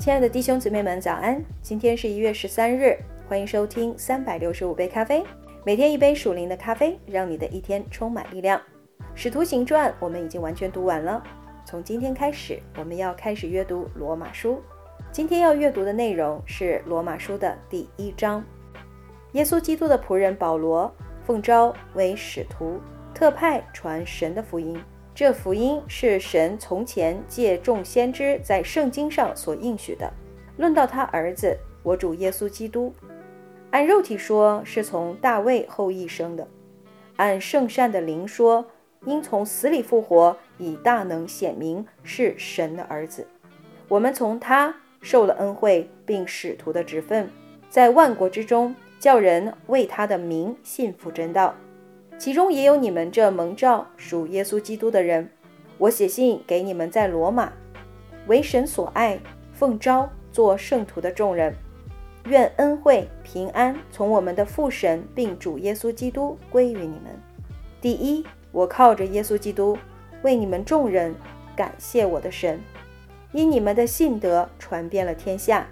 亲爱的弟兄姊妹们，早安！今天是一月十三日，欢迎收听三百六十五杯咖啡，每天一杯属灵的咖啡，让你的一天充满力量。使徒行传我们已经完全读完了，从今天开始，我们要开始阅读罗马书。今天要阅读的内容是罗马书的第一章。耶稣基督的仆人保罗奉召为使徒，特派传神的福音。这福音是神从前借众先知在圣经上所应许的。论到他儿子，我主耶稣基督，按肉体说是从大卫后裔生的；按圣善的灵说，因从死里复活，以大能显明是神的儿子。我们从他受了恩惠，并使徒的职分，在万国之中叫人为他的名信服真道。其中也有你们这蒙召属耶稣基督的人。我写信给你们在罗马为神所爱、奉召做圣徒的众人，愿恩惠平安从我们的父神并主耶稣基督归于你们。第一，我靠着耶稣基督为你们众人感谢我的神，因你们的信德传遍了天下。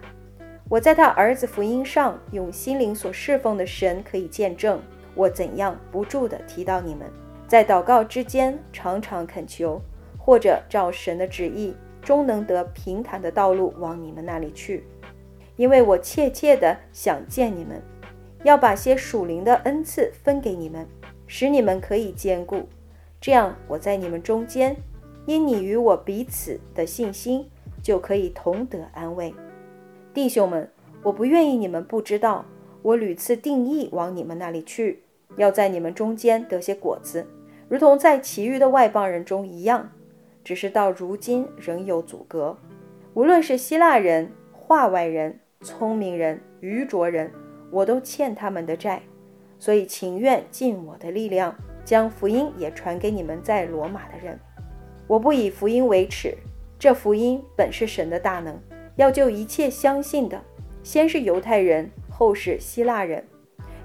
我在他儿子福音上用心灵所侍奉的神可以见证。我怎样不住地提到你们，在祷告之间常常恳求，或者照神的旨意，终能得平坦的道路往你们那里去，因为我切切地想见你们，要把些属灵的恩赐分给你们，使你们可以兼顾。这样我在你们中间，因你与我彼此的信心，就可以同得安慰。弟兄们，我不愿意你们不知道，我屡次定义往你们那里去。要在你们中间得些果子，如同在其余的外邦人中一样，只是到如今仍有阻隔。无论是希腊人、化外人、聪明人、愚拙人，我都欠他们的债，所以情愿尽我的力量，将福音也传给你们在罗马的人。我不以福音为耻，这福音本是神的大能，要救一切相信的，先是犹太人，后是希腊人，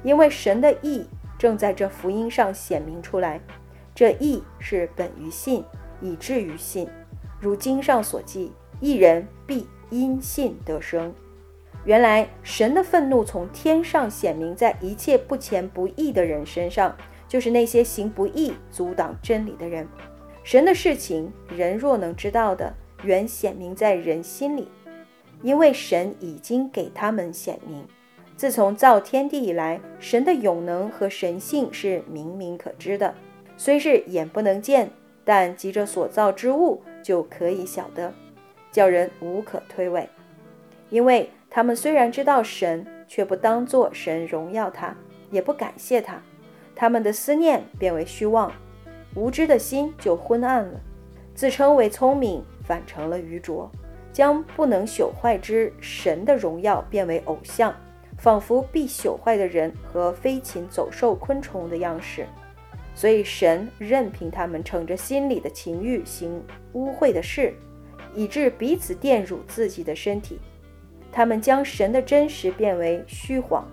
因为神的意。正在这福音上显明出来，这义是本于信，以至于信。如经上所记，一人必因信得生。原来神的愤怒从天上显明在一切不虔不义的人身上，就是那些行不义、阻挡真理的人。神的事情，人若能知道的，原显明在人心里，因为神已经给他们显明。自从造天地以来，神的永能和神性是明明可知的，虽是眼不能见，但急着所造之物就可以晓得，叫人无可推诿。因为他们虽然知道神，却不当作神荣耀他，也不感谢他，他们的思念变为虚妄，无知的心就昏暗了，自称为聪明，反成了愚拙，将不能朽坏之神的荣耀变为偶像。仿佛必朽坏的人和飞禽走兽、昆虫的样式，所以神任凭他们逞着心里的情欲行污秽的事，以致彼此玷辱自己的身体。他们将神的真实变为虚谎，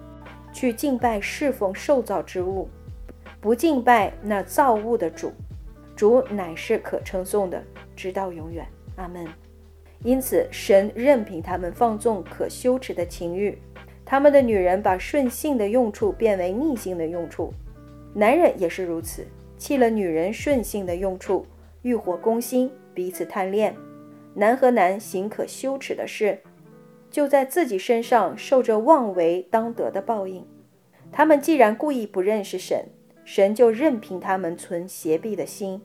去敬拜侍奉受造之物，不敬拜那造物的主。主乃是可称颂的，直到永远。阿门。因此，神任凭他们放纵可羞耻的情欲。他们的女人把顺性的用处变为逆性的用处，男人也是如此，弃了女人顺性的用处，欲火攻心，彼此贪恋。男和男行可羞耻的事，就在自己身上受着妄为当得的报应。他们既然故意不认识神，神就任凭他们存邪僻的心，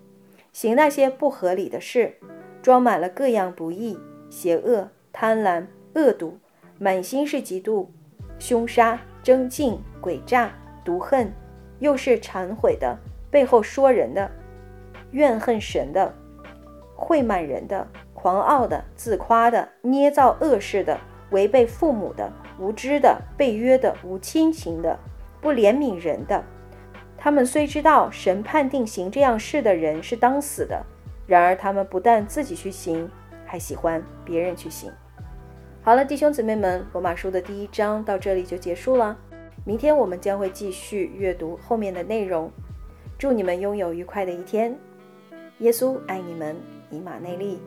行那些不合理的事，装满了各样不义、邪恶、贪婪、恶毒，满心是嫉妒。凶杀、争竞、诡诈、毒恨，又是忏悔的，背后说人的，怨恨神的，会满人的，狂傲的，自夸的，捏造恶事的，违背父母的，无知的，背约的，无亲情的，不怜悯人的。他们虽知道神判定行这样事的人是当死的，然而他们不但自己去行，还喜欢别人去行。好了弟兄姊妹们罗马书的第一章到这里就结束了。明天我们将会继续阅读后面的内容。祝你们拥有愉快的一天。耶稣爱你们以马内利。